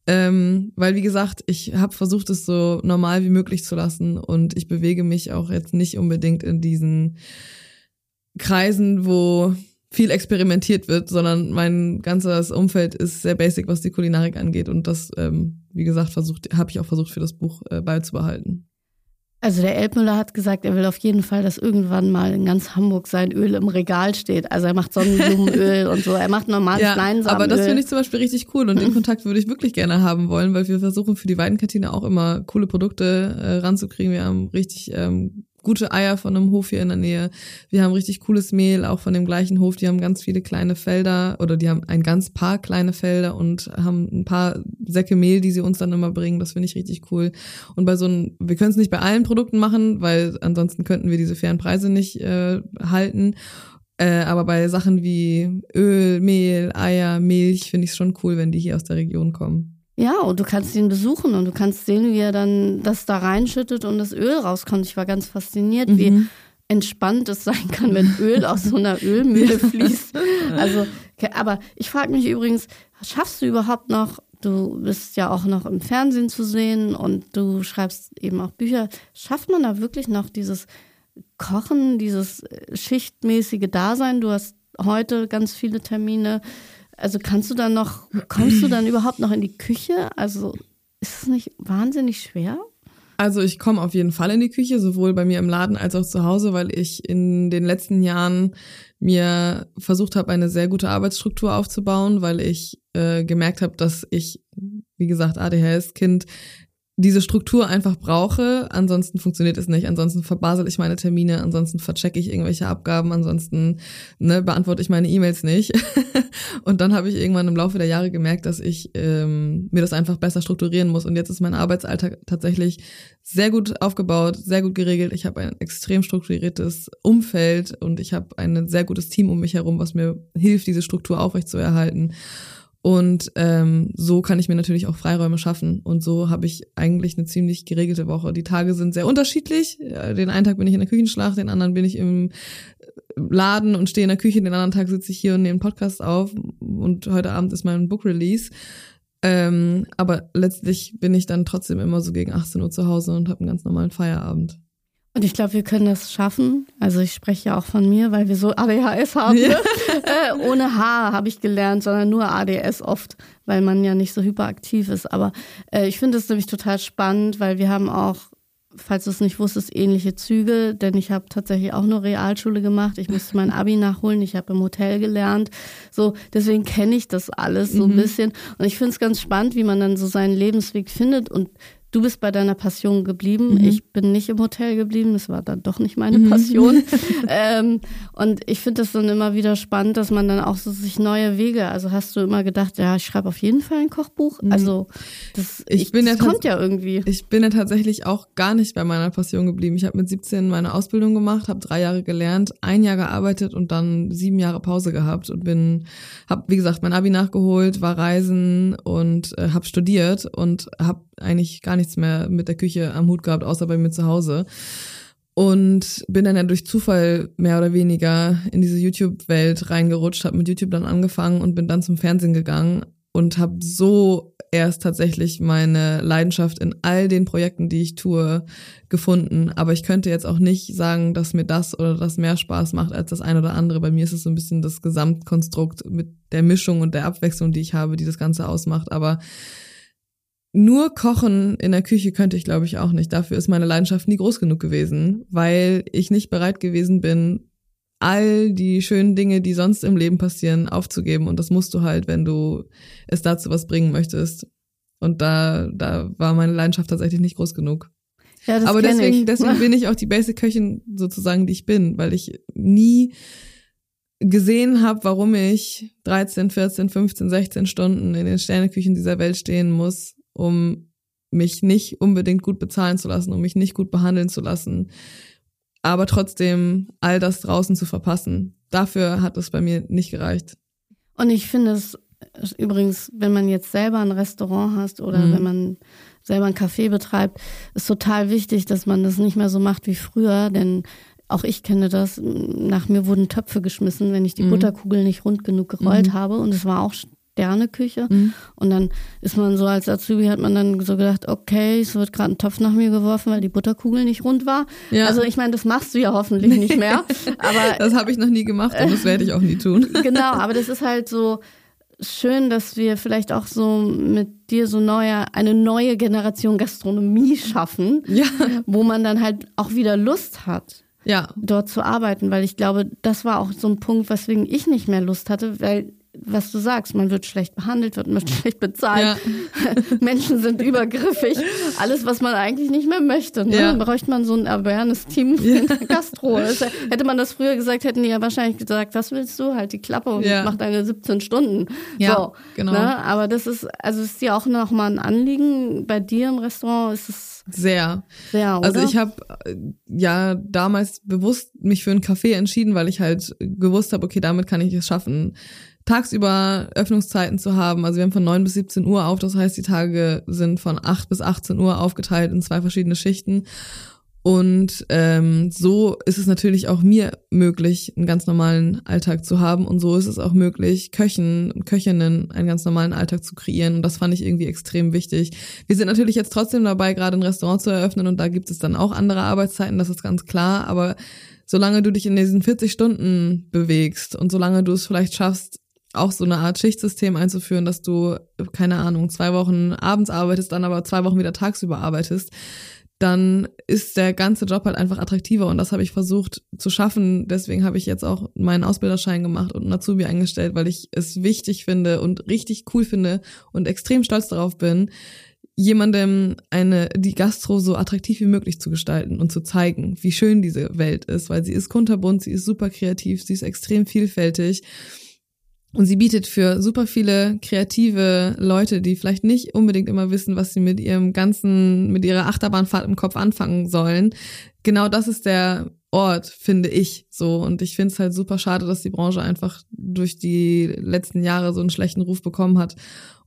Ähm, weil, wie gesagt, ich habe versucht, es so normal wie möglich zu lassen und ich bewege mich auch jetzt nicht unbedingt in diesen Kreisen, wo viel experimentiert wird, sondern mein ganzes Umfeld ist sehr basic, was die Kulinarik angeht und das, ähm, wie gesagt, versucht, habe ich auch versucht für das Buch äh, beizubehalten. Also der Elbmüller hat gesagt, er will auf jeden Fall, dass irgendwann mal in ganz Hamburg sein Öl im Regal steht. Also er macht Sonnenblumenöl und so. Er macht normales Ja, Leinsamenöl. aber das finde ich zum Beispiel richtig cool und den Kontakt würde ich wirklich gerne haben wollen, weil wir versuchen für die Weidenkantine auch immer coole Produkte äh, ranzukriegen. Wir haben richtig ähm, gute Eier von einem Hof hier in der Nähe. Wir haben richtig cooles Mehl, auch von dem gleichen Hof. Die haben ganz viele kleine Felder oder die haben ein ganz paar kleine Felder und haben ein paar Säcke Mehl, die sie uns dann immer bringen. Das finde ich richtig cool. Und bei so einem, wir können es nicht bei allen Produkten machen, weil ansonsten könnten wir diese fairen Preise nicht äh, halten. Äh, aber bei Sachen wie Öl, Mehl, Eier, Milch finde ich es schon cool, wenn die hier aus der Region kommen. Ja, und du kannst ihn besuchen und du kannst sehen, wie er dann das da reinschüttet und das Öl rauskommt. Ich war ganz fasziniert, wie Mhm. entspannt es sein kann, wenn Öl aus so einer Ölmühle fließt. Also, okay, aber ich frage mich übrigens, schaffst du überhaupt noch, du bist ja auch noch im Fernsehen zu sehen und du schreibst eben auch Bücher, schafft man da wirklich noch dieses Kochen, dieses äh, schichtmäßige Dasein? Du hast heute ganz viele Termine. Also kannst du dann noch, kommst du dann überhaupt noch in die Küche? Also ist es nicht wahnsinnig schwer? Also ich komme auf jeden Fall in die Küche, sowohl bei mir im Laden als auch zu Hause, weil ich in den letzten Jahren mir versucht habe, eine sehr gute Arbeitsstruktur aufzubauen, weil ich äh, gemerkt habe, dass ich, wie gesagt, ADHS-Kind diese Struktur einfach brauche, ansonsten funktioniert es nicht, ansonsten verbasel ich meine Termine, ansonsten verchecke ich irgendwelche Abgaben, ansonsten ne, beantworte ich meine E-Mails nicht. und dann habe ich irgendwann im Laufe der Jahre gemerkt, dass ich ähm, mir das einfach besser strukturieren muss. Und jetzt ist mein Arbeitsalltag tatsächlich sehr gut aufgebaut, sehr gut geregelt. Ich habe ein extrem strukturiertes Umfeld und ich habe ein sehr gutes Team um mich herum, was mir hilft, diese Struktur aufrechtzuerhalten. Und ähm, so kann ich mir natürlich auch Freiräume schaffen. Und so habe ich eigentlich eine ziemlich geregelte Woche. Die Tage sind sehr unterschiedlich. Den einen Tag bin ich in der Küchenschlacht, den anderen bin ich im Laden und stehe in der Küche, den anderen Tag sitze ich hier und nehme einen Podcast auf. Und heute Abend ist mein Book Release. Ähm, aber letztlich bin ich dann trotzdem immer so gegen 18 Uhr zu Hause und habe einen ganz normalen Feierabend. Und ich glaube, wir können das schaffen. Also ich spreche ja auch von mir, weil wir so ADHS haben. Ja. Ne? äh, ohne H habe ich gelernt, sondern nur ADS oft, weil man ja nicht so hyperaktiv ist. Aber äh, ich finde es nämlich total spannend, weil wir haben auch, falls du es nicht wusstest, ähnliche Züge, denn ich habe tatsächlich auch nur Realschule gemacht. Ich musste mein Abi nachholen, ich habe im Hotel gelernt. So, deswegen kenne ich das alles so ein Mhm. bisschen. Und ich finde es ganz spannend, wie man dann so seinen Lebensweg findet und du bist bei deiner Passion geblieben. Mhm. Ich bin nicht im Hotel geblieben. Das war dann doch nicht meine Passion. ähm, und ich finde das dann immer wieder spannend, dass man dann auch so sich neue Wege, also hast du immer gedacht, ja, ich schreibe auf jeden Fall ein Kochbuch. Mhm. Also das, Ich ich, bin das ja kommt ja irgendwie. Ich bin ja tatsächlich auch gar nicht bei meiner Passion geblieben. Ich habe mit 17 meine Ausbildung gemacht, habe drei Jahre gelernt, ein Jahr gearbeitet und dann sieben Jahre Pause gehabt und bin, habe wie gesagt mein Abi nachgeholt, war reisen und äh, habe studiert und habe eigentlich gar nichts mehr mit der Küche am Hut gehabt, außer bei mir zu Hause. Und bin dann ja durch Zufall mehr oder weniger in diese YouTube-Welt reingerutscht, habe mit YouTube dann angefangen und bin dann zum Fernsehen gegangen und habe so erst tatsächlich meine Leidenschaft in all den Projekten, die ich tue, gefunden. Aber ich könnte jetzt auch nicht sagen, dass mir das oder das mehr Spaß macht als das eine oder andere. Bei mir ist es so ein bisschen das Gesamtkonstrukt mit der Mischung und der Abwechslung, die ich habe, die das Ganze ausmacht. Aber nur kochen in der Küche könnte ich, glaube ich, auch nicht. Dafür ist meine Leidenschaft nie groß genug gewesen, weil ich nicht bereit gewesen bin, all die schönen Dinge, die sonst im Leben passieren, aufzugeben. Und das musst du halt, wenn du es dazu was bringen möchtest. Und da, da war meine Leidenschaft tatsächlich nicht groß genug. Ja, das Aber deswegen, ich. deswegen bin ich auch die Basic-Köchin sozusagen, die ich bin, weil ich nie gesehen habe, warum ich 13, 14, 15, 16 Stunden in den Sterneküchen dieser Welt stehen muss, um mich nicht unbedingt gut bezahlen zu lassen, um mich nicht gut behandeln zu lassen, aber trotzdem all das draußen zu verpassen. Dafür hat es bei mir nicht gereicht. Und ich finde es übrigens, wenn man jetzt selber ein Restaurant hast oder Mhm. wenn man selber ein Café betreibt, ist total wichtig, dass man das nicht mehr so macht wie früher, denn auch ich kenne das. Nach mir wurden Töpfe geschmissen, wenn ich die Mhm. Butterkugel nicht rund genug gerollt Mhm. habe. Und es war auch Sterneküche. Mhm. Und dann ist man so als Azubi hat man dann so gedacht, okay, es wird gerade ein Topf nach mir geworfen, weil die Butterkugel nicht rund war. Ja. Also ich meine, das machst du ja hoffentlich nicht mehr. Aber Das habe ich noch nie gemacht und das werde ich auch nie tun. genau, aber das ist halt so schön, dass wir vielleicht auch so mit dir so neue, eine neue Generation Gastronomie schaffen, Ja. wo man dann halt auch wieder Lust hat, Ja. dort zu arbeiten, weil ich glaube, das war auch so ein Punkt, weswegen ich nicht mehr Lust hatte, weil was du sagst, man wird schlecht behandelt, wird man schlecht bezahlt, Menschen sind übergriffig, alles, was man eigentlich nicht mehr möchte. Ne? Ja. Dann bräuchte man so ein Awareness-Team in der Gastro. Hätte man das früher gesagt, hätten die ja wahrscheinlich gesagt, was willst du? Halt die Klappe und Ja. mach deine 17 Stunden. Ja, so, genau. Ne? Aber das ist, also ist dir auch nochmal ein Anliegen. Bei dir im Restaurant ist es Sehr. sehr, oder? Also ich habe ja damals bewusst mich für einen Café entschieden, weil ich halt gewusst habe, okay, damit kann ich es schaffen, tagsüber Öffnungszeiten zu haben. Also wir haben von 9 bis 17 Uhr auf, das heißt, die Tage sind von 8 bis 18 Uhr aufgeteilt in zwei verschiedene Schichten. Und ähm, so ist es natürlich auch mir möglich, einen ganz normalen Alltag zu haben. Und so ist es auch möglich, Köchen und Köchinnen einen ganz normalen Alltag zu kreieren. Und das fand ich irgendwie extrem wichtig. Wir sind natürlich jetzt trotzdem dabei, gerade ein Restaurant zu eröffnen. Und da gibt es dann auch andere Arbeitszeiten, das ist ganz klar. Aber solange du dich in diesen 40 Stunden bewegst und solange du es vielleicht schaffst, auch so eine Art Schichtsystem einzuführen, dass du, keine Ahnung, zwei Wochen abends arbeitest, dann aber zwei Wochen wieder tagsüber arbeitest, dann ist der ganze Job halt einfach attraktiver und das habe ich versucht zu schaffen. Deswegen habe ich jetzt auch meinen Ausbilderschein gemacht und einen Azubi eingestellt, weil ich es wichtig finde und richtig cool finde und extrem stolz darauf bin, jemandem eine die Gastro so attraktiv wie möglich zu gestalten und zu zeigen, wie schön diese Welt ist, weil sie ist kunterbunt, sie ist super kreativ, sie ist extrem vielfältig. Und sie bietet für super viele kreative Leute, die vielleicht nicht unbedingt immer wissen, was sie mit ihrem ganzen, mit ihrer Achterbahnfahrt im Kopf anfangen sollen. Genau das ist der Ort, finde ich so. Und ich finde es halt super schade, dass die Branche einfach durch die letzten Jahre so einen schlechten Ruf bekommen hat.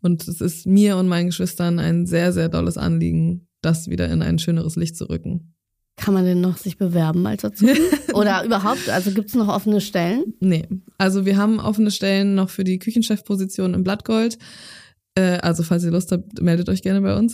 Und es ist mir und meinen Geschwistern ein sehr, sehr dolles Anliegen, das wieder in ein schöneres Licht zu rücken. Kann man denn noch sich bewerben als Azubi? Oder überhaupt, also gibt es noch offene Stellen? Nee, also wir haben offene Stellen noch für die Küchenchefposition im Blattgold. Äh, also falls ihr Lust habt, meldet euch gerne bei uns.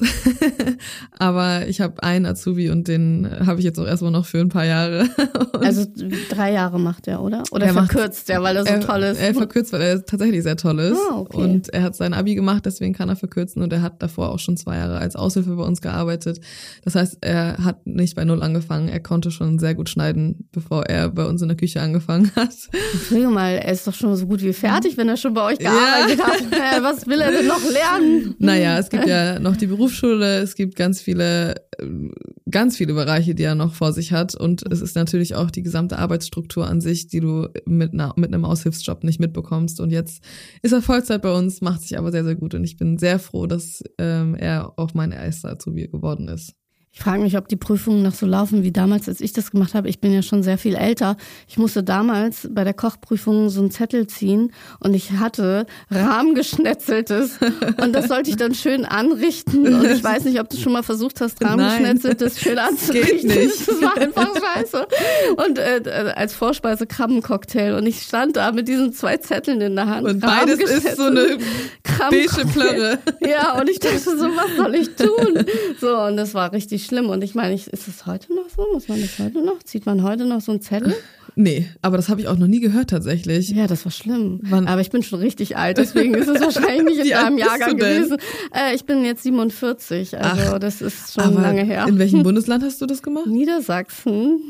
Aber ich habe einen Azubi und den habe ich jetzt auch erstmal noch für ein paar Jahre. Also drei Jahre macht er, oder? Oder Er macht- verkürzt er, weil er so er, toll ist? Er verkürzt, weil er tatsächlich sehr toll ist. Ah, okay. Und er hat sein Abi gemacht, deswegen kann er verkürzen. Und er hat davor auch schon zwei Jahre als Aushilfe bei uns gearbeitet. Das heißt, er hat nicht bei Null angefangen. Er konnte schon sehr gut schneiden, bevor er bei uns in der Küche angefangen hat. Entschuldigung mal, er ist doch schon so gut wie fertig, wenn er schon bei euch gearbeitet hat. Äh, Was will er denn noch lernen. Naja, es gibt ja noch die Berufsschule, es gibt ganz viele, ganz viele Bereiche, die er noch vor sich hat. Und es ist natürlich auch die gesamte Arbeitsstruktur an sich, die du mit, einer, mit einem Aushilfsjob nicht mitbekommst. Und jetzt ist er Vollzeit bei uns, macht sich aber sehr, sehr gut. Und ich bin sehr froh, dass ähm, er auch mein erster Azubi geworden ist. Ich frage mich, ob die Prüfungen noch so laufen wie damals, als ich das gemacht habe. Ich bin ja schon sehr viel älter. Ich musste damals bei der Kochprüfung so einen Zettel ziehen und ich hatte Rahmgeschnetzeltes und das sollte ich dann schön anrichten. Und ich weiß nicht, ob du schon mal versucht hast, Rahmgeschnetzeltes schön anzurichten. Das war einfach scheiße. Und äh, als Vorspeise Krabbencocktail und ich stand da mit diesen zwei Zetteln in der Hand. Und beides ist so eine beige Plörre. Ja, und ich dachte so, was soll ich tun? So, und das war richtig schlimm. Und ich meine, ist es heute noch so? Muss man das heute noch? Zieht man heute noch so einen Zettel? Nee, aber das habe ich auch noch nie gehört tatsächlich. Ja, das war schlimm. Wann? Aber ich bin schon richtig alt, deswegen ist es wahrscheinlich nicht in deinem Jahrgang gewesen. Äh, ich bin jetzt 47, also Ach, das ist schon lange her. In welchem Bundesland hast du das gemacht? Niedersachsen.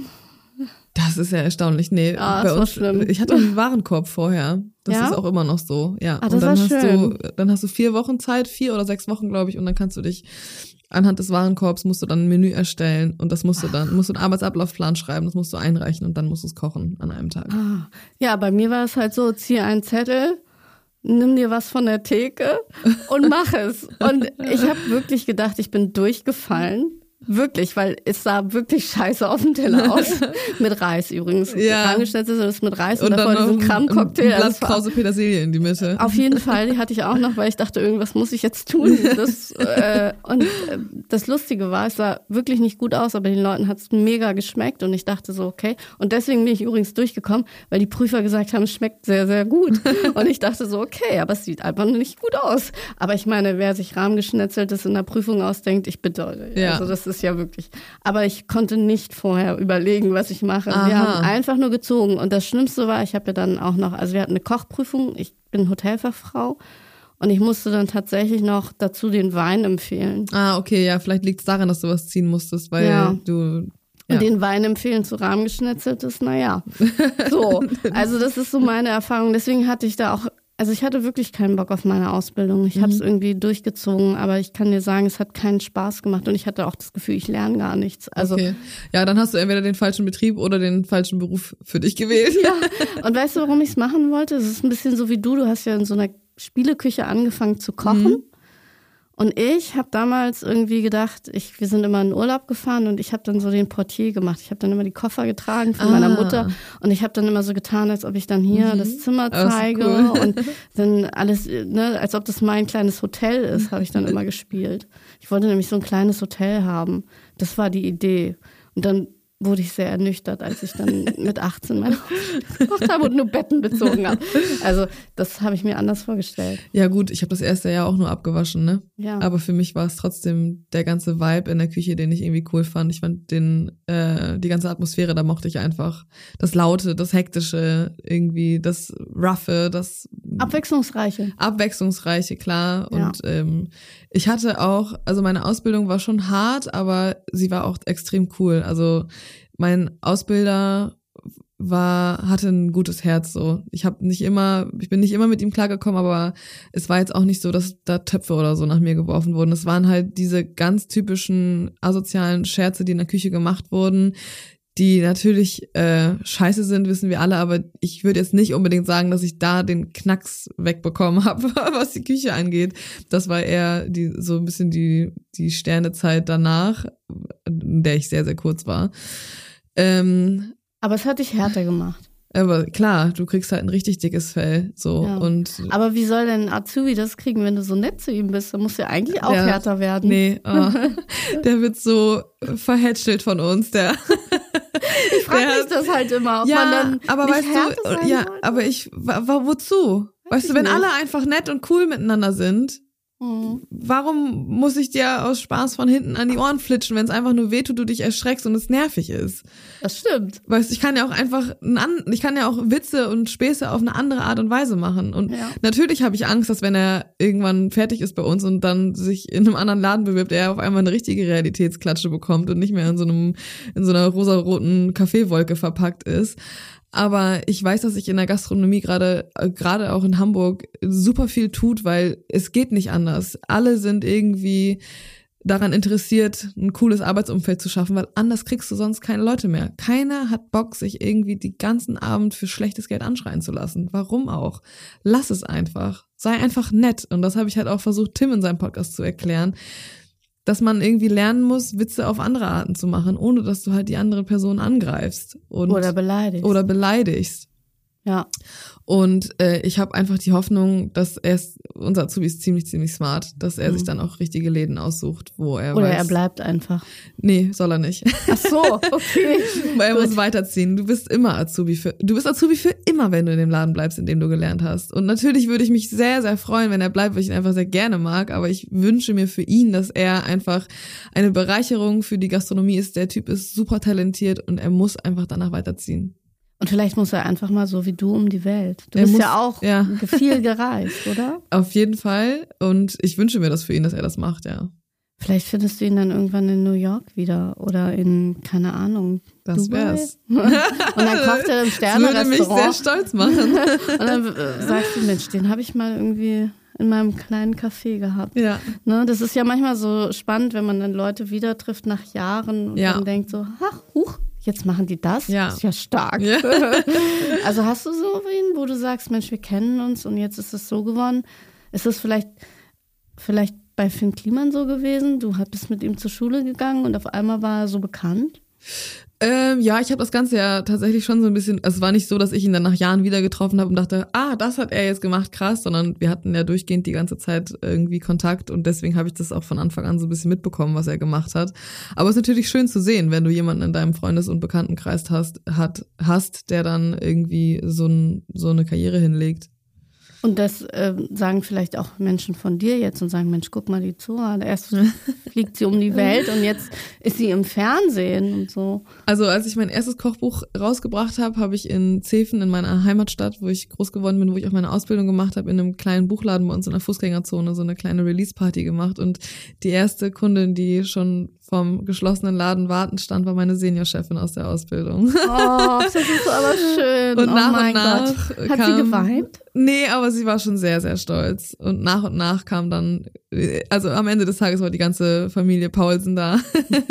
Das ist ja erstaunlich. Nee, ah, bei uns, schlimm. ich hatte einen Warenkorb vorher. Das ja? ist auch immer noch so. Ja. Ah, das und dann hast schön. du, dann hast du vier Wochen Zeit, vier oder sechs Wochen, glaube ich, und dann kannst du dich anhand des Warenkorbs musst du dann ein Menü erstellen und das musst du dann, musst du einen Arbeitsablaufplan schreiben, das musst du einreichen und dann musst du es kochen an einem Tag. Ah. Ja, bei mir war es halt so, zieh einen Zettel, nimm dir was von der Theke und mach es. Und ich habe wirklich gedacht, ich bin durchgefallen. Wirklich, weil es sah wirklich scheiße auf dem Teller aus. mit Reis übrigens. Ja. Angeschnitzt ist mit Reis und, und davor diesen Kram-Cocktail. Blatt Krause Petersilie in die Mitte. Auf jeden Fall, die hatte ich auch noch, weil ich dachte, irgendwas muss ich jetzt tun. Das, äh, und äh, das Lustige war, es sah wirklich nicht gut aus, aber den Leuten hat es mega geschmeckt und ich dachte so, okay. Und deswegen bin ich übrigens durchgekommen, weil die Prüfer gesagt haben, es schmeckt sehr, sehr gut. Und ich dachte so, okay, aber es sieht einfach nicht gut aus. Aber ich meine, wer sich rahmgeschnetzeltes in der Prüfung ausdenkt, ich bitte. Ja. Also das ist ja wirklich. Aber ich konnte nicht vorher überlegen, was ich mache. Aha. Wir haben einfach nur gezogen. Und das Schlimmste war, ich habe ja dann auch noch, also wir hatten eine Kochprüfung, ich bin Hotelfachfrau. Und ich musste dann tatsächlich noch dazu den Wein empfehlen. Ah, okay, ja, vielleicht liegt es daran, dass du was ziehen musstest, weil ja. du ja. Und den Wein empfehlen zu Rahmen geschnetzeltes, naja. So. Also das ist so meine Erfahrung. Deswegen hatte ich da auch also ich hatte wirklich keinen Bock auf meine Ausbildung. Ich mhm. habe es irgendwie durchgezogen, aber ich kann dir sagen, es hat keinen Spaß gemacht und ich hatte auch das Gefühl, ich lerne gar nichts. Also okay. ja, dann hast du entweder den falschen Betrieb oder den falschen Beruf für dich gewählt. Ja. Und weißt du, warum ich es machen wollte? Es ist ein bisschen so wie du. Du hast ja in so einer Spieleküche angefangen zu kochen. Mhm. Und ich habe damals irgendwie gedacht, ich, wir sind immer in Urlaub gefahren und ich habe dann so den Portier gemacht. Ich habe dann immer die Koffer getragen von ah. meiner Mutter und ich habe dann immer so getan, als ob ich dann hier mhm. das Zimmer zeige cool. und dann alles, ne, als ob das mein kleines Hotel ist, habe ich dann immer gespielt. Ich wollte nämlich so ein kleines Hotel haben. Das war die Idee. Und dann wurde ich sehr ernüchtert, als ich dann mit 18 meine gekocht habe und nur Betten bezogen habe. Also das habe ich mir anders vorgestellt. Ja gut, ich habe das erste Jahr auch nur abgewaschen, ne? Ja. Aber für mich war es trotzdem der ganze Vibe in der Küche, den ich irgendwie cool fand. Ich fand den äh, die ganze Atmosphäre, da mochte ich einfach das Laute, das Hektische, irgendwie das Roughe, das Abwechslungsreiche. Abwechslungsreiche, klar. Ja. Und ähm, ich hatte auch, also meine Ausbildung war schon hart, aber sie war auch extrem cool. Also mein Ausbilder war hatte ein gutes Herz so. Ich habe nicht immer ich bin nicht immer mit ihm klargekommen, aber es war jetzt auch nicht so, dass da Töpfe oder so nach mir geworfen wurden. Es waren halt diese ganz typischen asozialen Scherze, die in der Küche gemacht wurden, die natürlich äh, scheiße sind, wissen wir alle, aber ich würde jetzt nicht unbedingt sagen, dass ich da den Knacks wegbekommen habe, was die Küche angeht. Das war eher die so ein bisschen die die Sternezeit danach, in der ich sehr sehr kurz war. Ähm, aber es hat dich härter gemacht. Aber klar, du kriegst halt ein richtig dickes Fell. So ja. und. Aber wie soll denn Azubi das kriegen, wenn du so nett zu ihm bist? Da muss ja eigentlich auch der, härter werden. Nee, oh, der wird so verhätschelt von uns. Der. Ich frage mich das halt immer, ob ja, man dann. Aber weißt du, ja, sollte? aber ich, wozu? Weiß weißt du, wenn nicht. alle einfach nett und cool miteinander sind, Mhm. Warum muss ich dir aus Spaß von hinten an die Ohren flitschen, wenn es einfach nur wehtut, du dich erschreckst und es nervig ist? Das stimmt. Weißt ich kann ja auch einfach, ich kann ja auch Witze und Späße auf eine andere Art und Weise machen. Und ja. natürlich habe ich Angst, dass wenn er irgendwann fertig ist bei uns und dann sich in einem anderen Laden bewirbt, er auf einmal eine richtige Realitätsklatsche bekommt und nicht mehr in so einem, in so einer rosaroten Kaffeewolke verpackt ist. Aber ich weiß, dass sich in der Gastronomie gerade, äh, gerade auch in Hamburg, super viel tut, weil es geht nicht anders. Alle sind irgendwie daran interessiert, ein cooles Arbeitsumfeld zu schaffen, weil anders kriegst du sonst keine Leute mehr. Keiner hat Bock, sich irgendwie die ganzen Abend für schlechtes Geld anschreien zu lassen. Warum auch? Lass es einfach. Sei einfach nett. Und das habe ich halt auch versucht, Tim in seinem Podcast zu erklären, dass man irgendwie lernen muss, Witze auf andere Arten zu machen, ohne dass du halt die andere Person angreifst. Und oder beleidigst. Oder beleidigst. Ja. Und äh, ich habe einfach die Hoffnung, dass er ist, unser Azubi ist ziemlich, ziemlich smart, dass er mhm. sich dann auch richtige Läden aussucht, wo er Oder weiß, er bleibt einfach. Nee, soll er nicht. Ach so, okay. Weil er muss weiterziehen. Du bist immer Azubi für, du bist Azubi für immer, wenn du in dem Laden bleibst, in dem du gelernt hast. Und natürlich würde ich mich sehr, sehr freuen, wenn er bleibt, weil ich ihn einfach sehr gerne mag. Aber ich wünsche mir für ihn, dass er einfach eine Bereicherung für die Gastronomie ist. Der Typ ist super talentiert und er muss einfach danach weiterziehen. Und vielleicht muss er einfach mal so wie du um die Welt. Du er bist muss, ja auch ja. viel gereist, oder? Auf jeden Fall. Und ich wünsche mir das für ihn, dass er das macht, ja. Vielleicht findest du ihn dann irgendwann in New York wieder oder in, keine Ahnung, das Dubai. wär's. und dann kocht er im Sterne-Restaurant. Das würde mich sehr stolz machen. und dann äh, sagst du, Mensch, den habe ich mal irgendwie in meinem kleinen Café gehabt. Ja. Ne, das ist ja manchmal so spannend, wenn man dann Leute wieder trifft nach Jahren und ja. dann denkt so, ach, huch, jetzt machen die das? Ja. Das ist ja stark. Ja. also hast du so wen, wo du sagst, Mensch, wir kennen uns und jetzt ist es so geworden? Ist es vielleicht, vielleicht bei Finn Kliman so gewesen? Du bist mit ihm zur Schule gegangen und auf einmal war er so bekannt? Ähm, ja, ich habe das Ganze ja tatsächlich schon so ein bisschen, also es war nicht so, dass ich ihn dann nach Jahren wieder getroffen habe und dachte, ah, das hat er jetzt gemacht, krass, sondern wir hatten ja durchgehend die ganze Zeit irgendwie Kontakt und deswegen habe ich das auch von Anfang an so ein bisschen mitbekommen, was er gemacht hat. Aber es ist natürlich schön zu sehen, wenn du jemanden in deinem Freundes- und Bekanntenkreis hast, hat, hast, der dann irgendwie so, ein, so eine Karriere hinlegt. Und das äh, sagen vielleicht auch Menschen von dir jetzt und sagen, Mensch, guck mal die Zora, erst fliegt sie um die Welt und jetzt ist sie im Fernsehen und so. Also als ich mein erstes Kochbuch rausgebracht habe, habe ich in Zefen, in meiner Heimatstadt, wo ich groß geworden bin, wo ich auch meine Ausbildung gemacht habe, in einem kleinen Buchladen bei uns in der Fußgängerzone so eine kleine Release-Party gemacht. Und die erste Kundin, die schon vom geschlossenen Laden warten stand, war meine Seniorchefin aus der Ausbildung. Oh, das ist aber schön. Und oh nach und nach Gott. Hat kam, sie geweint? Nee, aber sie war schon sehr, sehr stolz. Und nach und nach kam dann, also am Ende des Tages war die ganze Familie Paulsen da.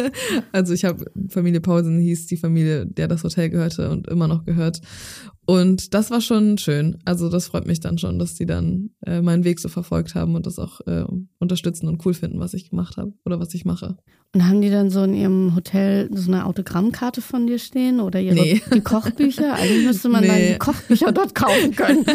also ich habe, Familie Paulsen hieß die Familie, der das Hotel gehörte und immer noch gehört. Und das war schon schön. Also das freut mich dann schon, dass die dann äh, meinen Weg so verfolgt haben und das auch äh, unterstützen und cool finden, was ich gemacht habe oder was ich mache. Und haben die dann so in ihrem Hotel so eine Autogrammkarte von dir stehen oder ihre nee. die Kochbücher? Eigentlich müsste man nee. dann die Kochbücher dort kaufen können.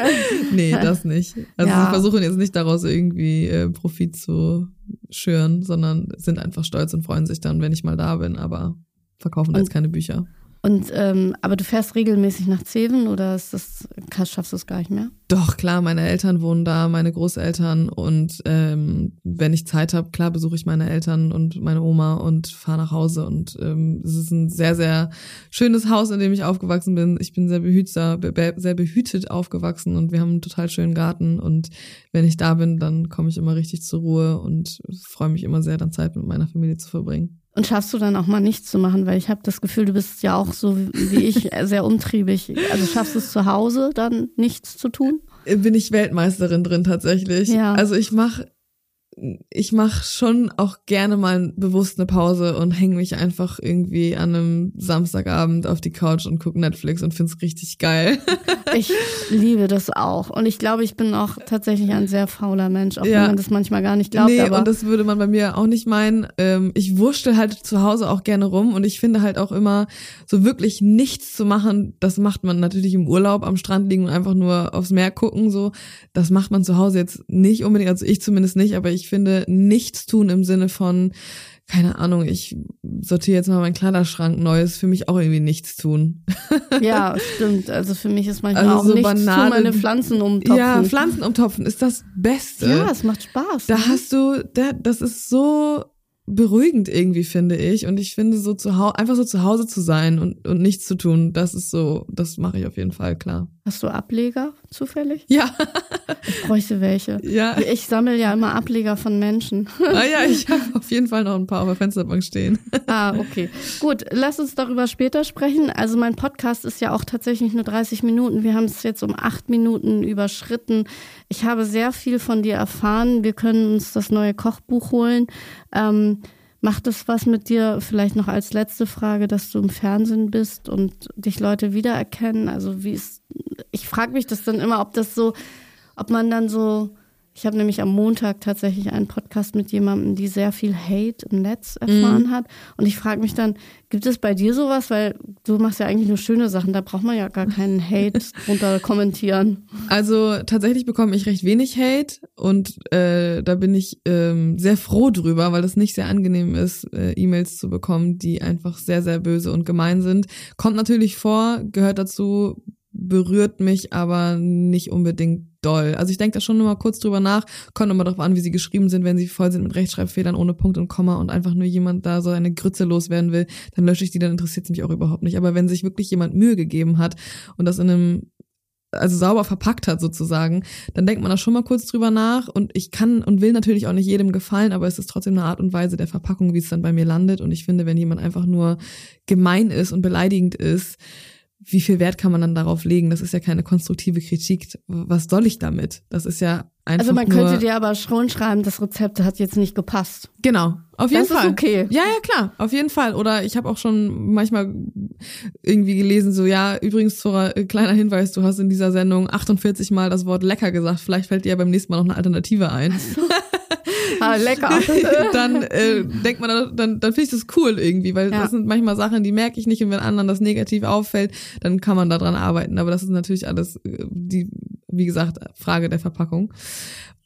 nee, das nicht. Also ja. sie versuchen jetzt nicht daraus irgendwie äh, Profit zu schüren, sondern sind einfach stolz und freuen sich dann, wenn ich mal da bin, aber verkaufen und, jetzt keine Bücher. Und ähm, aber du fährst regelmäßig nach Zeven oder ist das, schaffst du es gar nicht mehr? Doch, klar, meine Eltern wohnen da, meine Großeltern und ähm, wenn ich Zeit habe, klar besuche ich meine Eltern und meine Oma und fahre nach Hause. Und ähm, es ist ein sehr, sehr schönes Haus, in dem ich aufgewachsen bin. Ich bin sehr behütser, be sehr behütet aufgewachsen und wir haben einen total schönen Garten. Und wenn ich da bin, dann komme ich immer richtig zur Ruhe und freue mich immer sehr, dann Zeit mit meiner Familie zu verbringen. Und schaffst du dann auch mal nichts zu machen, weil ich habe das Gefühl, du bist ja auch so wie ich sehr umtriebig. Also schaffst du es zu Hause dann nichts zu tun? Bin ich Weltmeisterin drin tatsächlich. Ja. Also ich mache ich mache schon auch gerne mal bewusst eine Pause und hänge mich einfach irgendwie an einem Samstagabend auf die Couch und gucke Netflix und find's richtig geil. Ich liebe das auch. Und ich glaube, ich bin auch tatsächlich ein sehr fauler Mensch, auch ja. wenn man das manchmal gar nicht glaubt. Nee, aber und das würde man bei mir auch nicht meinen. Ähm, ich wurschtel halt zu Hause auch gerne rum und ich finde halt auch immer, so wirklich nichts zu machen, das macht man natürlich im Urlaub am Strand liegen und einfach nur aufs Meer gucken, so. Das macht man zu Hause jetzt nicht unbedingt, also ich zumindest nicht, aber ich finde nichts tun im Sinne von, keine Ahnung, ich sortiere jetzt mal meinen Kleiderschrank neu, ist für mich auch irgendwie nichts tun. Ja, stimmt. Also für mich ist manchmal also auch so nichts banale, tun, meine Pflanzen umtopfen. Ja, Pflanzen umtopfen ist das Beste. Ja, es macht Spaß. Da ne? hast du, da, das ist so beruhigend irgendwie, finde ich. Und ich finde so zu Hause, einfach so zu Hause zu sein und, und nichts zu tun, das ist so, das mache ich auf jeden Fall, klar. Hast du Ableger zufällig? Ja. Ich bräuchte welche. Ja. Ich sammle ja immer Ableger von Menschen. Ah ja, ich habe auf jeden Fall noch ein paar auf der Fensterbank stehen. Ah, okay. Gut, lass uns darüber später sprechen. Also mein Podcast ist ja auch tatsächlich nur 30 Minuten. Wir haben es jetzt um acht Minuten überschritten. Ich habe sehr viel von dir erfahren. Wir können uns das neue Kochbuch holen. Ähm, Macht es was mit dir, vielleicht noch als letzte Frage, dass du im Fernsehen bist und dich Leute wiedererkennen? Also wie ist, ich frage mich das dann immer, ob das so, ob man dann so ich habe nämlich am Montag tatsächlich einen Podcast mit jemandem, die sehr viel Hate im Netz erfahren mhm. hat. Und ich frage mich dann, gibt es bei dir sowas? Weil du machst ja eigentlich nur schöne Sachen, da braucht man ja gar keinen Hate drunter kommentieren. Also tatsächlich bekomme ich recht wenig Hate und äh, da bin ich ähm, sehr froh drüber, weil es nicht sehr angenehm ist, äh, E-Mails zu bekommen, die einfach sehr, sehr böse und gemein sind. Kommt natürlich vor, gehört dazu, berührt mich aber nicht unbedingt doll. Also ich denke da schon immer kurz drüber nach, kommt immer darauf an, wie sie geschrieben sind, wenn sie voll sind mit Rechtschreibfehlern ohne Punkt und Komma und einfach nur jemand da so eine Grütze loswerden will, dann lösche ich die, dann interessiert es mich auch überhaupt nicht. Aber wenn sich wirklich jemand Mühe gegeben hat und das in einem also sauber verpackt hat sozusagen, dann denkt man da schon mal kurz drüber nach und ich kann und will natürlich auch nicht jedem gefallen, aber es ist trotzdem eine Art und Weise der Verpackung, wie es dann bei mir landet und ich finde, wenn jemand einfach nur gemein ist und beleidigend ist, wie viel Wert kann man dann darauf legen? Das ist ja keine konstruktive Kritik. Was soll ich damit? Das ist ja einfach Also man könnte dir aber schon schreiben, das Rezept hat jetzt nicht gepasst. Genau, auf jeden das Fall. Ist okay. Ja, ja, klar, auf jeden Fall. Oder ich habe auch schon manchmal irgendwie gelesen, so ja, übrigens Zora, äh, kleiner Hinweis, du hast in dieser Sendung 48 Mal das Wort lecker gesagt. Vielleicht fällt dir ja beim nächsten Mal noch eine Alternative ein. So. ah, lecker. dann äh, denkt man, dann, dann finde ich das cool irgendwie, weil ja. das sind manchmal Sachen, die merke ich nicht und wenn anderen das negativ auffällt, dann kann man daran arbeiten. Aber das ist natürlich alles äh, die, wie gesagt, Frage der Verpackung.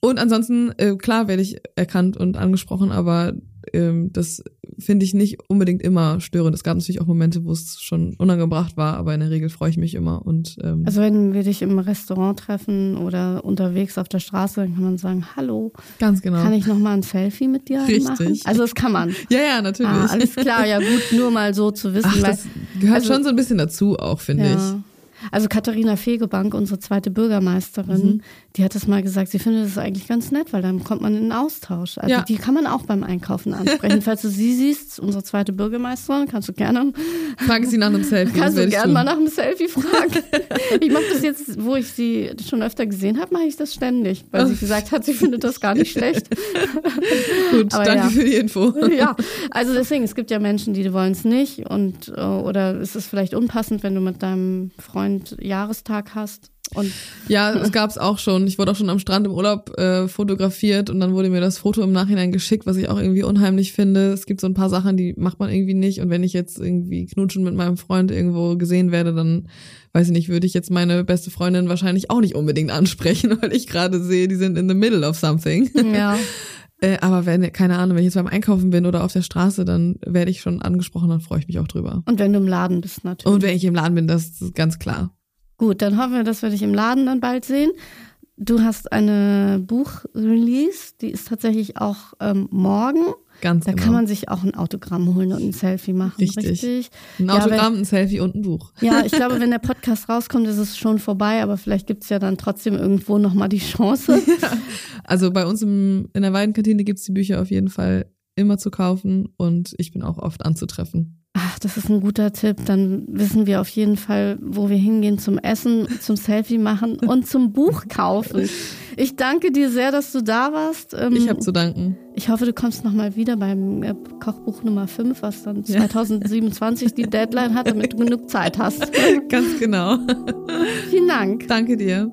Und ansonsten, äh, klar werde ich erkannt und angesprochen, aber ähm, das finde ich nicht unbedingt immer störend. Es gab natürlich auch Momente, wo es schon unangebracht war, aber in der Regel freue ich mich immer. Und ähm, also wenn wir dich im Restaurant treffen oder unterwegs auf der Straße, dann kann man sagen, hallo. Ganz genau. Kann ich noch mal ein Selfie mit dir Richtig. machen? Also das kann man. Ja, ja, natürlich. Ah, alles klar, ja gut, nur mal so zu wissen. Ach, das gehört also, schon so ein bisschen dazu auch, finde ja. ich. Also Katharina Fegebank, unsere zweite Bürgermeisterin, mhm. die hat es mal gesagt, sie findet es eigentlich ganz nett, weil dann kommt man in den Austausch. Also ja. die kann man auch beim Einkaufen ansprechen. Falls du sie siehst, unsere zweite Bürgermeisterin, kannst du gerne. Frage sie nach einem Selfie. Kannst du gerne mal nach einem Selfie fragen. ich mache das jetzt, wo ich sie schon öfter gesehen habe, mache ich das ständig, weil sie gesagt hat, sie findet das gar nicht schlecht. Gut, Aber danke ja. für die Info. ja, also deswegen, es gibt ja Menschen, die wollen es nicht und äh, oder es ist vielleicht unpassend, wenn du mit deinem Freund Freund Jahrestag hast. Und ja, es gab's auch schon. Ich wurde auch schon am Strand im Urlaub äh, fotografiert und dann wurde mir das Foto im Nachhinein geschickt, was ich auch irgendwie unheimlich finde. Es gibt so ein paar Sachen, die macht man irgendwie nicht. Und wenn ich jetzt irgendwie knutschen mit meinem Freund irgendwo gesehen werde, dann weiß ich nicht, würde ich jetzt meine beste Freundin wahrscheinlich auch nicht unbedingt ansprechen, weil ich gerade sehe, die sind in the middle of something. Ja. Äh, aber wenn, keine Ahnung, wenn ich jetzt beim Einkaufen bin oder auf der Straße, dann werde ich schon angesprochen, dann freue ich mich auch drüber. Und wenn du im Laden bist, natürlich. Und wenn ich im Laden bin, das ist ganz klar. Gut, dann hoffen wir, dass wir dich im Laden dann bald sehen. Du hast eine Buchrelease, die ist tatsächlich auch ähm, morgen. Ganz da genau. kann man sich auch ein Autogramm holen und ein Selfie machen. Richtig. Richtig. Ein Autogramm, ja, wenn, ein Selfie und ein Buch. Ja, ich glaube, wenn der Podcast rauskommt, ist es schon vorbei, aber vielleicht gibt's ja dann trotzdem irgendwo nochmal die Chance. Ja. Also bei uns im, in der Weidenkantine gibt's die Bücher auf jeden Fall immer zu kaufen und ich bin auch oft anzutreffen. Ach, das ist ein guter Tipp. Dann wissen wir auf jeden Fall, wo wir hingehen zum Essen, zum Selfie machen und zum Buch kaufen. Ich danke dir sehr, dass du da warst. Ähm, ich habe zu danken. Ich hoffe, du kommst nochmal wieder beim äh, Kochbuch Nummer 5, was dann 2027 die Deadline hat, damit du genug Zeit hast. Ganz genau. Vielen Dank. Danke dir.